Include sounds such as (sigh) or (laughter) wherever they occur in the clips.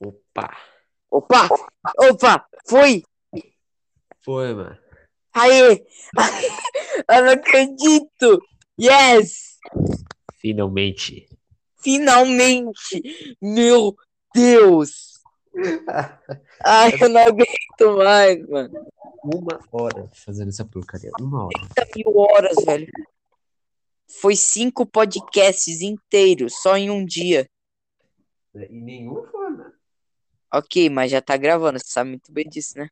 Opa! Opa! Opa! Foi! Foi, mano. Aê! (laughs) Eu não acredito! Yes! Finalmente. Finalmente! Meu Deus! Ai, eu não aguento mais, mano. Uma hora fazendo essa porcaria. Uma hora. 30 mil horas, velho. Foi cinco podcasts inteiros, só em um dia. E nenhum foi. Ok, mas já tá gravando, você sabe muito bem disso, né?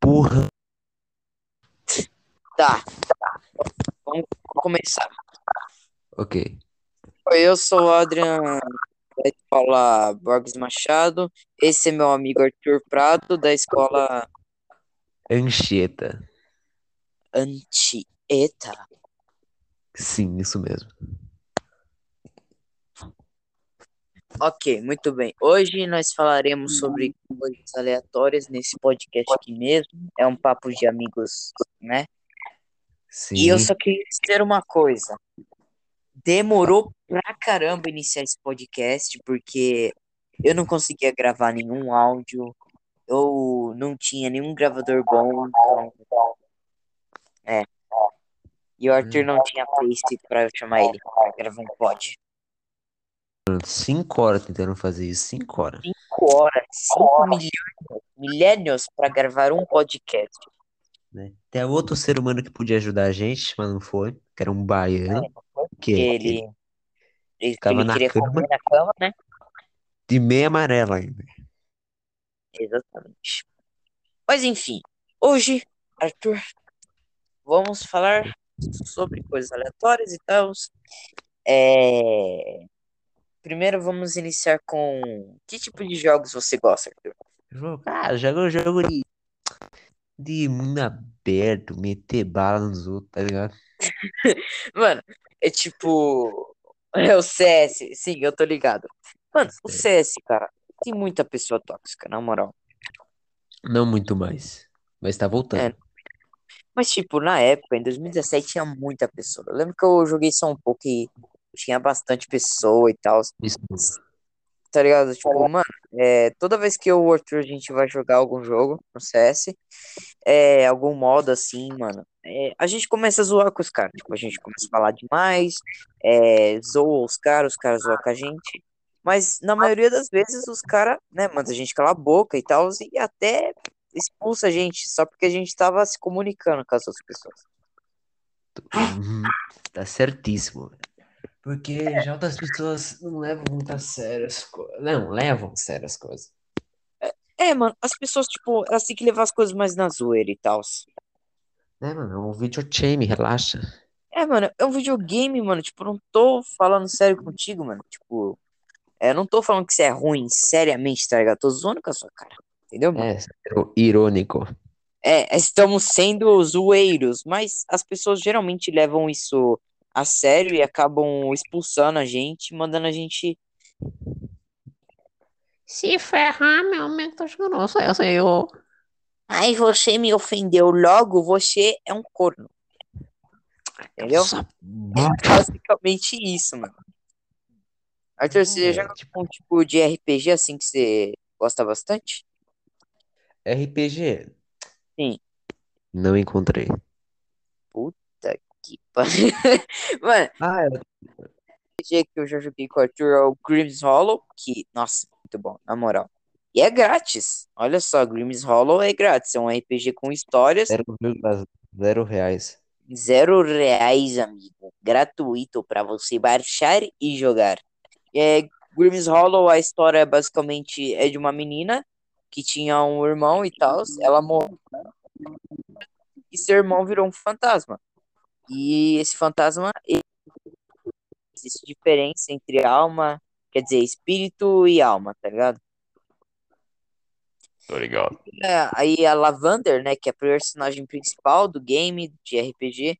Porra. Tá, tá. Vamos começar. Ok. Eu sou o Adrian da escola Borges Machado. Esse é meu amigo Arthur Prado, da escola Anchieta. Anchieta. Sim, isso mesmo. Ok, muito bem. Hoje nós falaremos sobre coisas aleatórias nesse podcast aqui mesmo. É um papo de amigos, né? Sim. E eu só queria dizer uma coisa. Demorou pra caramba iniciar esse podcast, porque eu não conseguia gravar nenhum áudio, eu não tinha nenhum gravador bom, então. É. E o Arthur não tinha Face pra eu chamar ele pra gravar um pod. Cinco horas tentando fazer isso. Cinco horas. Cinco horas, cinco milhões, milênios pra gravar um podcast. Né? Tem outro ser humano que podia ajudar a gente, mas não foi. Que era um baiano. Que Porque ele, ele, Ficava na queria cama. na cama, né? De meia amarela ainda. Exatamente. Mas enfim, hoje, Arthur, vamos falar sobre coisas aleatórias e tal. É... Primeiro vamos iniciar com que tipo de jogos você gosta? Jogo, ah, jogo jogo de. De mundo aberto, meter bala nos outros, tá ligado? (laughs) Mano, é tipo. É o CS, sim, eu tô ligado. Mano, o CS, cara, tem muita pessoa tóxica, na moral. Não muito mais. Mas tá voltando. É. Mas, tipo, na época, em 2017, tinha muita pessoa. Eu lembro que eu joguei só um pouco e tinha bastante pessoa e tal. Tá ligado? Tipo, mano, é, toda vez que eu e o Arthur a gente vai jogar algum jogo no CS, é, algum modo assim, mano, é, a gente começa a zoar com os caras. Tipo, a gente começa a falar demais, é, zoa os caras, os caras zoam com a gente. Mas na maioria das vezes os caras, né, manda a gente calar a boca e tal, e até expulsa a gente, só porque a gente tava se comunicando com as outras pessoas. Uhum. Tá certíssimo. velho. Porque já outras pessoas não levam muito a sério as coisas. Não, levam a sério as coisas. É, mano, as pessoas, tipo, elas têm que levar as coisas mais na zoeira e tal. Né, mano? É um videogame, relaxa. É, mano, é um videogame, mano. Tipo, não tô falando sério contigo, mano. Tipo, é, eu não tô falando que você é ruim, seriamente, tá ligado? Tô zoando com a sua cara. Entendeu, mano? É, irônico. É, estamos sendo zoeiros, mas as pessoas geralmente levam isso a sério e acabam expulsando a gente, mandando a gente. Se ferrar, meu amigo, tá jogando. Eu sei, eu. Ai, você me ofendeu, logo você é um corno. Entendeu? Essa- É basicamente isso, mano. Arthur, você É, joga um tipo de RPG assim que você gosta bastante? RPG? Sim. Não encontrei. Que pa- (laughs) Mano, Ah, o RPG que eu já joguei com o Arthur é o Grimm's Hollow, que, nossa, muito bom, na moral. E é grátis. Olha só, Grimm's Hollow é grátis. É um RPG com histórias, 0,0 reais. zero reais, amigo. Gratuito pra você baixar e jogar. É, Grimm's Hollow, a história basicamente é de uma menina que tinha um irmão e tal. Ela morreu. E seu irmão virou um fantasma. E esse fantasma, existe diferença entre alma, quer dizer, espírito e alma, tá ligado? Tô ligado. É, aí a Lavander, né, que é a personagem principal do game de RPG,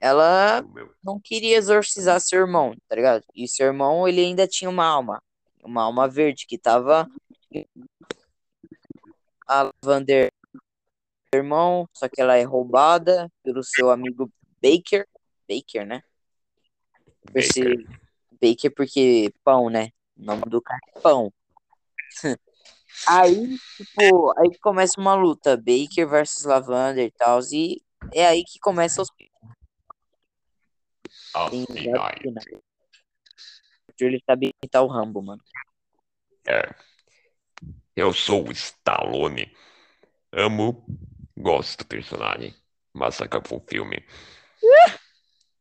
ela não queria exorcizar seu irmão, tá ligado? E seu irmão, ele ainda tinha uma alma, uma alma verde que tava a Lavander irmão, só que ela é roubada pelo seu amigo Baker, Baker, né? Esse Baker porque pão, né? O nome do cara é pão. (laughs) Aí, tipo, aí começa uma luta, Baker versus Lavander e tal, e é aí que começa os finais. Ele sabe imitar o Rambo, mano. é. Eu sou o Stallone. Amo, gosto do personagem, mas acabou o filme.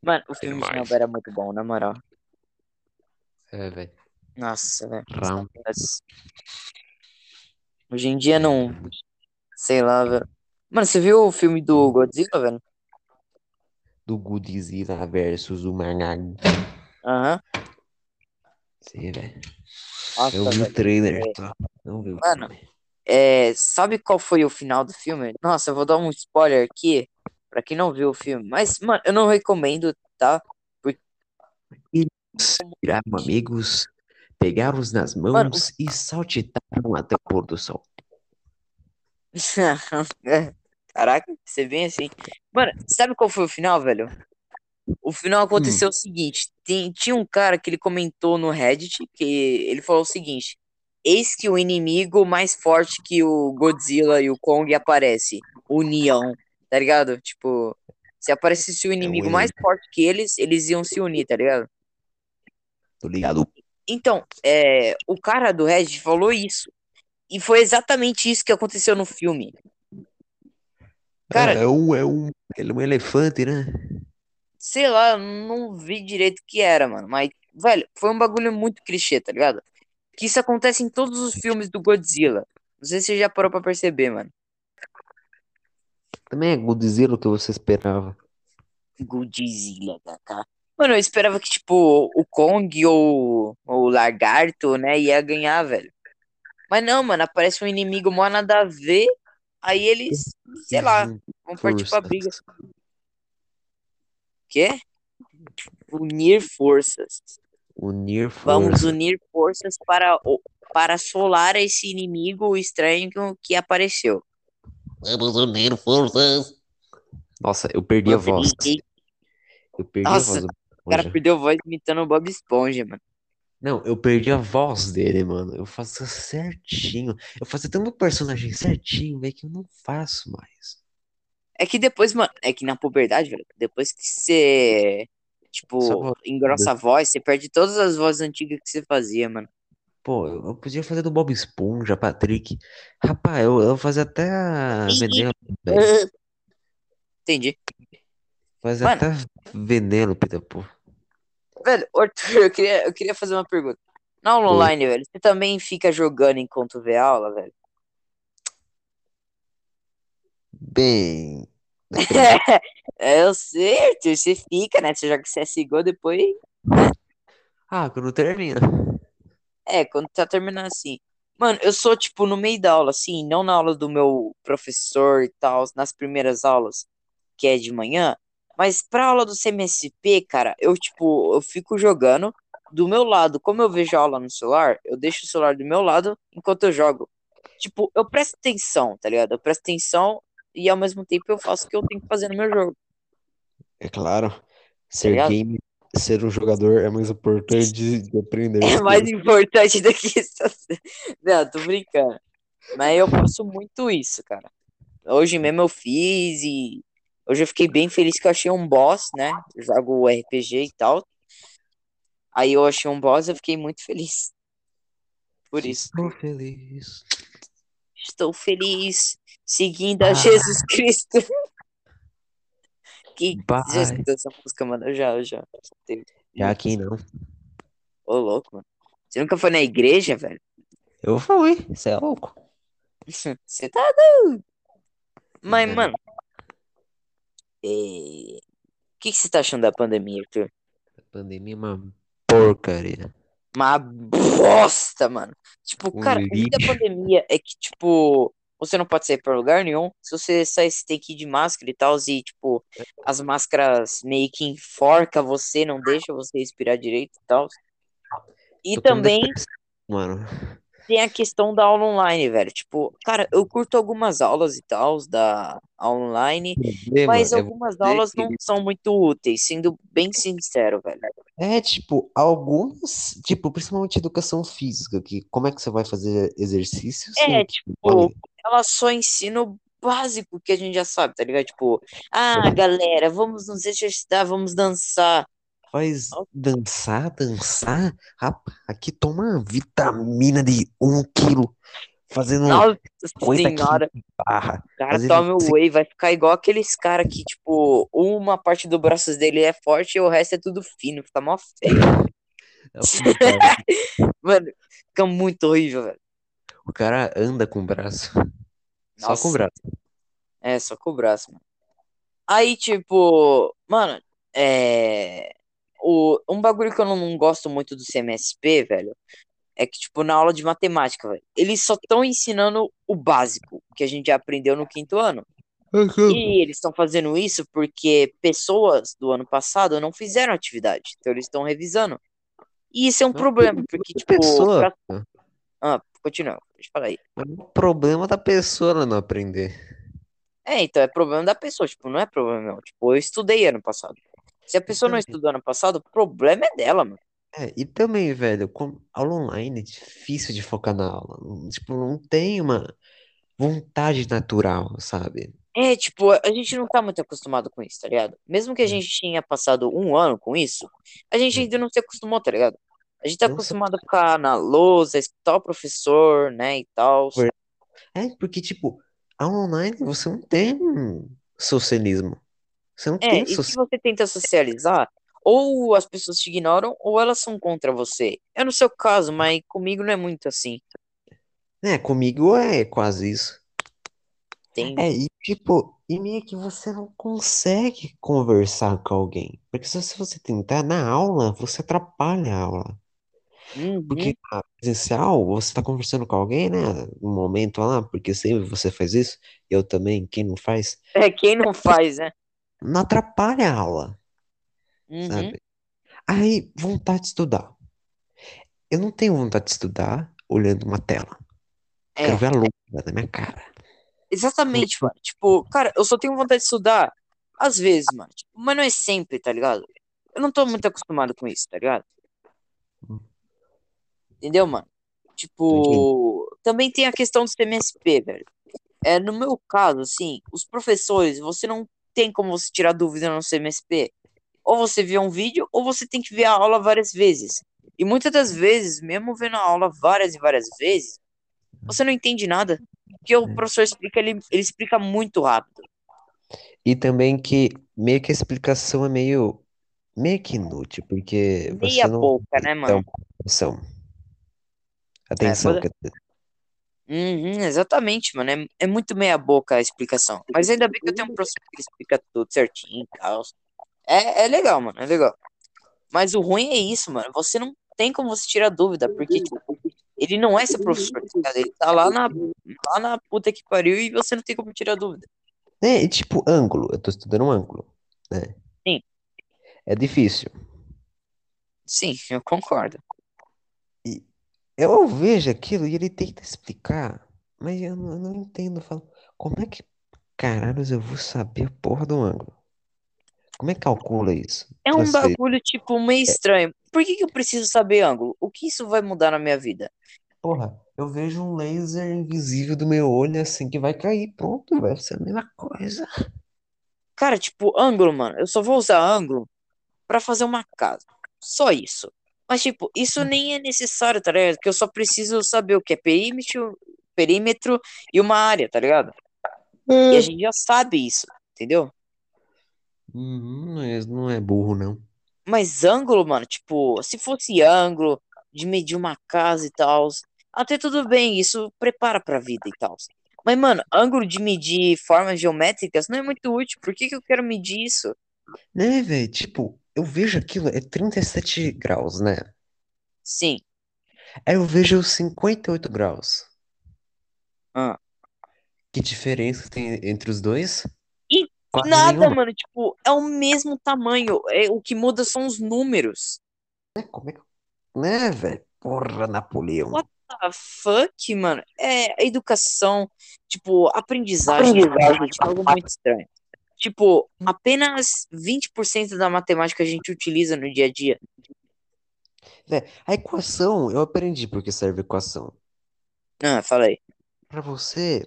Mano, o filme de. Rambo era muito bom, na moral. É, velho. Nossa, velho. Hoje em dia não. Sei lá, velho. Mano, você viu o filme do Godzilla, velho? Do Godzilla versus o Magang. Aham. Sim, velho. Eu vi o trailer, É. tá? Não vi o Mano. É, sabe qual foi o final do filme? Nossa, eu vou dar um spoiler aqui pra quem não viu o filme. Mas, mano, eu não recomendo, tá? Viraram amigos, pegaram-os nas Mano, mãos e saltitaram até o pôr do sol. (laughs) Caraca, você vem assim. Mano, sabe qual foi o final, velho? O final aconteceu o seguinte: tem- tinha um cara que ele comentou no Reddit que ele falou o seguinte: Eis que o inimigo mais forte que o Godzilla e o Kong aparece. União, tá ligado? Tipo, se aparecesse o inimigo mais forte que eles, eles iam se unir, tá ligado? Tô ligado? Então, é, o cara do Reddit falou isso. E foi exatamente isso que aconteceu no filme. Cara, é um, é um, ele é um elefante, né? sei lá, não vi direito o que era, mano. Mas, velho, foi um bagulho muito clichê, tá ligado? Que isso acontece em todos os filmes do Godzilla. Não sei se você já parou pra perceber, mano. Também é Godzilla o que você esperava. Godzilla, Kaká. Mano, eu esperava que, tipo, o Kong ou o Lagarto, né, ia ganhar, velho. Mas não, mano, aparece um inimigo mó nada a ver. Aí eles, sei lá, Hum, vão partir pra briga. Quê? Unir forças. Unir Vamos forças. unir forças para, para assolar esse inimigo estranho que apareceu. Vamos unir forças. Nossa, eu perdi a voz. Eu perdi Nossa, a voz. O cara perdeu a voz imitando o Bob Esponja, mano. Não, eu perdi a voz dele, mano. Eu faço certinho. Eu faço tanto personagem certinho, velho, que eu não faço mais. É que depois, mano, é que na puberdade, velho, depois que você, tipo, engrossa a voz, você perde todas as vozes antigas que você fazia, mano. Pô, eu, podia fazer do Bob Esponja, Patrick. Rapaz, eu, eu fazia até a Veneno, velho. Entendi. Fazia Mano. até Venêlope, pô. Velho, Arthur, (laughs) eu queria, eu queria fazer uma pergunta. Na aula Oi. online, velho, você também fica jogando enquanto vê aula, velho? Bem. (laughs) Eu sei, Arthur, você fica, né? Você joga CSGO, depois Ah, quando termina. É, quando tá terminando assim. Mano, eu sou, tipo, no meio da aula, assim, não na aula do meu professor e tal, nas primeiras aulas, que é de manhã, mas pra aula do CMSP, cara, eu, tipo, eu fico jogando do meu lado. Como eu vejo a aula no celular, eu deixo o celular do meu lado enquanto eu jogo. Tipo, eu presto atenção, tá ligado? Eu presto atenção e ao mesmo tempo eu faço o que eu tenho que fazer no meu jogo. É claro. Ser ligado? game, ser um jogador é mais importante de, de aprender. É mais coisas. importante do que isso. (laughs) Não, tô brincando. Mas eu faço muito isso, cara. Hoje mesmo eu fiz e hoje eu fiquei bem feliz que eu achei um boss, né? Eu jogo RPG e tal. Aí eu achei um boss e eu fiquei muito feliz. Por isso. Estou feliz. Estou feliz seguindo a Ah. Jesus Cristo. Que Bye. já escutou essa música, mano? Eu já, eu já. escutei. Já aqui não. Ô, louco, mano. Você nunca foi na igreja, velho? Eu fui, você é louco. (laughs) Você tá doido. Mas, É. mano. é, O que, que você tá achando da pandemia, Arthur? A pandemia é uma porcaria. Uma bosta, mano. Tipo, Um cara, o ruim da lixo. pandemia é que, tipo, você não pode sair pra lugar nenhum. Se você sair, você tem que ir de máscara e tal. E, tipo, as máscaras meio que enforca você, não deixa você respirar direito e tal. E Tô também, Mano. tem a questão da aula online, velho. Tipo, cara, eu curto algumas aulas e tal da aula online, mas é algumas aulas não querer- são muito úteis, sendo bem sincero, velho. É, tipo, algumas, tipo, principalmente educação física, que como é que você vai fazer exercício É, sem tipo, olha, ela só ensina o básico que a gente já sabe, tá ligado? Tipo, ah, galera, vamos nos exercitar, vamos dançar. faz dançar, dançar, rapaz, aqui toma vitamina de um quilo, fazendo Nossa 50 quilos senhora, barra, o cara fazendo toma o whey, vai ficar igual aqueles caras que, tipo, uma parte do braço dele é forte e o resto é tudo fino, fica mó feio. É. (laughs) Mano, fica muito horrível, velho. O cara anda com o braço, só com o Nossa. braço. É, só com o braço, mano. Aí, tipo, mano, é. O, um bagulho que eu não gosto muito do CMSP, velho, é que, tipo, na aula de matemática, velho, eles só estão ensinando o básico que a gente já aprendeu no quinto ano. E eles estão fazendo isso porque pessoas do ano passado não fizeram atividade, então eles estão revisando. E isso é um Mas problema, porque, tipo, pessoa, pra- Ah, continua, deixa eu falar aí. mas o problema da pessoa não aprender. É, então é problema da pessoa, tipo, não é problema meu. Tipo, eu estudei ano passado. Se a pessoa não estudou ano passado, o problema é dela, mano. É, e também, velho, com aula online é difícil de focar na aula. Não- Tipo, não tem uma vontade natural, sabe? É, tipo, a gente não tá muito acostumado com isso, tá ligado? Mesmo que a É. gente tinha passado um ano com isso, a gente É. ainda não se acostumou, tá ligado? A gente tá acostumado a ficar na lousa, escutar o professor, né, e tal. É, porque, tipo, aula online você não tem socialismo. Você não É, tem e se você tenta socializar, ou as pessoas te ignoram, ou elas são contra você. É no seu caso, mas comigo não é muito assim. É, comigo é quase isso. Tem. É, e tipo, e meio que você não consegue conversar com alguém. Porque se se você tentar na aula, você atrapalha a aula. Uhum. Porque na presencial, você tá conversando com alguém, né? No momento lá, porque sempre você faz isso, eu também, quem não faz, É, quem não faz, né? não atrapalha a aula, Uhum. sabe? Aí, vontade de estudar. Eu não tenho vontade de estudar olhando uma tela. Quero É, ver a luz na minha cara. exatamente, mano. Tipo, cara, eu só tenho vontade de estudar às vezes, mano. Tipo, mas não é sempre, tá ligado? Eu não tô muito acostumado com isso, tá ligado? Hum. Entendeu, mano? Tipo, também tem a questão do CMSP, velho. É, no meu caso, assim, os professores, você não tem como você tirar dúvida no CMSP. Ou você vê um vídeo, ou você tem que ver a aula várias vezes. E muitas das vezes, mesmo vendo a aula várias e várias vezes, você não entende nada. Porque o É. professor explica, ele, ele explica muito rápido. E também que meio que a explicação é meio, meio que inútil, porque Meia você não tem né, dar mano? uma atenção. É, Atenção, é. quer dizer. Uhum, exatamente, mano. É, é muito meia boca a explicação. Mas ainda bem que eu tenho um professor que explica tudo certinho e tal. É, é legal, mano. É legal. Mas o ruim é isso, mano. Você não tem como você tirar dúvida, porque, tipo, ele não é seu professor, tá? Ele tá lá na, lá na puta que pariu e você não tem como tirar dúvida. É, e tipo, ângulo. Eu tô estudando um ângulo, né? Sim. É difícil. Sim, eu concordo. Eu vejo aquilo e ele tenta explicar, mas eu não, eu não entendo. Eu falo, como é que caralhos eu vou saber a porra do ângulo? Como é que calcula isso? É um bagulho, tipo, meio estranho. Por que que eu preciso saber ângulo? O que isso vai mudar na minha vida? Porra, eu vejo um laser invisível do meu olho assim que vai cair. Pronto, vai ser a mesma coisa. Cara, tipo, ângulo, mano. Eu só vou usar ângulo pra fazer uma casa. Só isso. Mas, tipo, isso nem é necessário, tá ligado? Porque eu só preciso saber o que é perímetro, perímetro e uma área, tá ligado? E a gente já sabe isso, entendeu? Uhum, mas não é burro, não. Mas ângulo, mano, tipo, se fosse ângulo de medir uma casa e tal, até tudo bem, isso prepara pra vida e tal. Mas, mano, ângulo de medir formas geométricas não é muito útil. Por que que eu quero medir isso? Né, velho? Tipo, eu vejo aquilo, é 37 graus, né? Sim. Aí eu vejo 58 graus. Ah. Que diferença tem entre os dois? E Quase Nada, nenhuma. mano, tipo, é o mesmo tamanho. É, o que muda são os números. Né? Como é que... Né, velho? Porra, Napoleão. What Ah, fuck, mano. É educação, tipo, aprendizagem, gente, é algo muito estranho. Tipo, apenas 20% da matemática a gente utiliza no dia a dia. É, a equação, eu aprendi porque serve equação. Ah, fala aí. Pra você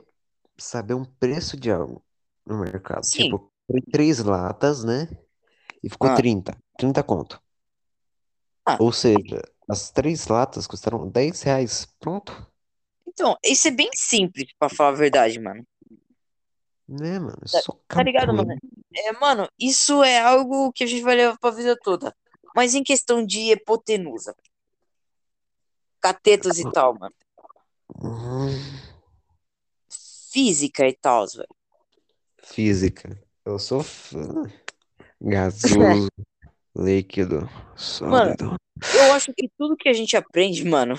saber um preço de algo no mercado. Sim. Tipo, foi três latas, né? E ficou Ah. 30. 30 conto. Ah. Ou seja, as três latas custaram 10 reais. Pronto. Então, isso é bem simples, pra falar a verdade, mano. Né, mano? Só Tá ligado, mano? É, mano, isso é algo que a gente vai levar pra vida toda. Mas em questão de hipotenusa, catetos e tal, mano. Hum, Física e tal, velho. Física. Eu sou fã. (laughs) Gasoso, líquido, sólido. Eu acho que tudo que a gente aprende, mano,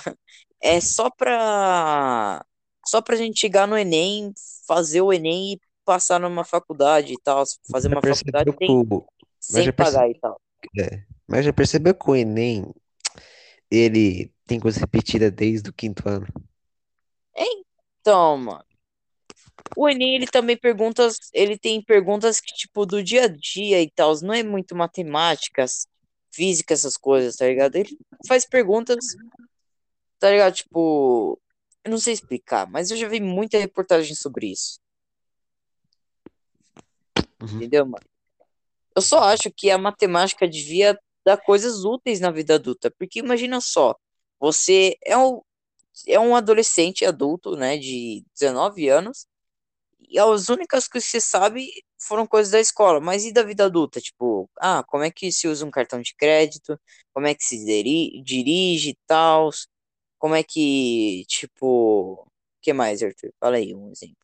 é só pra. Só pra gente chegar no Enem, fazer o Enem e passar numa faculdade e tal. Fazer Já uma faculdade sem, o- sem já pagar e tal. é, mas já percebeu que o Enem, ele tem coisa repetida desde o quinto ano? Então, mano. O Enem, ele também perguntas, ele tem perguntas que, tipo, do dia a dia e tal, não é muito matemáticas, física, essas coisas, tá ligado? Ele faz perguntas, tá ligado? Tipo, eu não sei explicar, mas eu já vi muita reportagem sobre isso. Uhum. Entendeu, mano? Eu só acho que a matemática devia dar coisas úteis na vida adulta, porque imagina só, você é um, é um adolescente adulto, né, de 19 anos, e as únicas coisas que você sabe foram coisas da escola, mas e da vida adulta? Tipo, ah, como é que se usa um cartão de crédito? Como é que se diri- dirige e tal? Como é que, tipo, o que mais, Arthur? Fala aí um exemplo.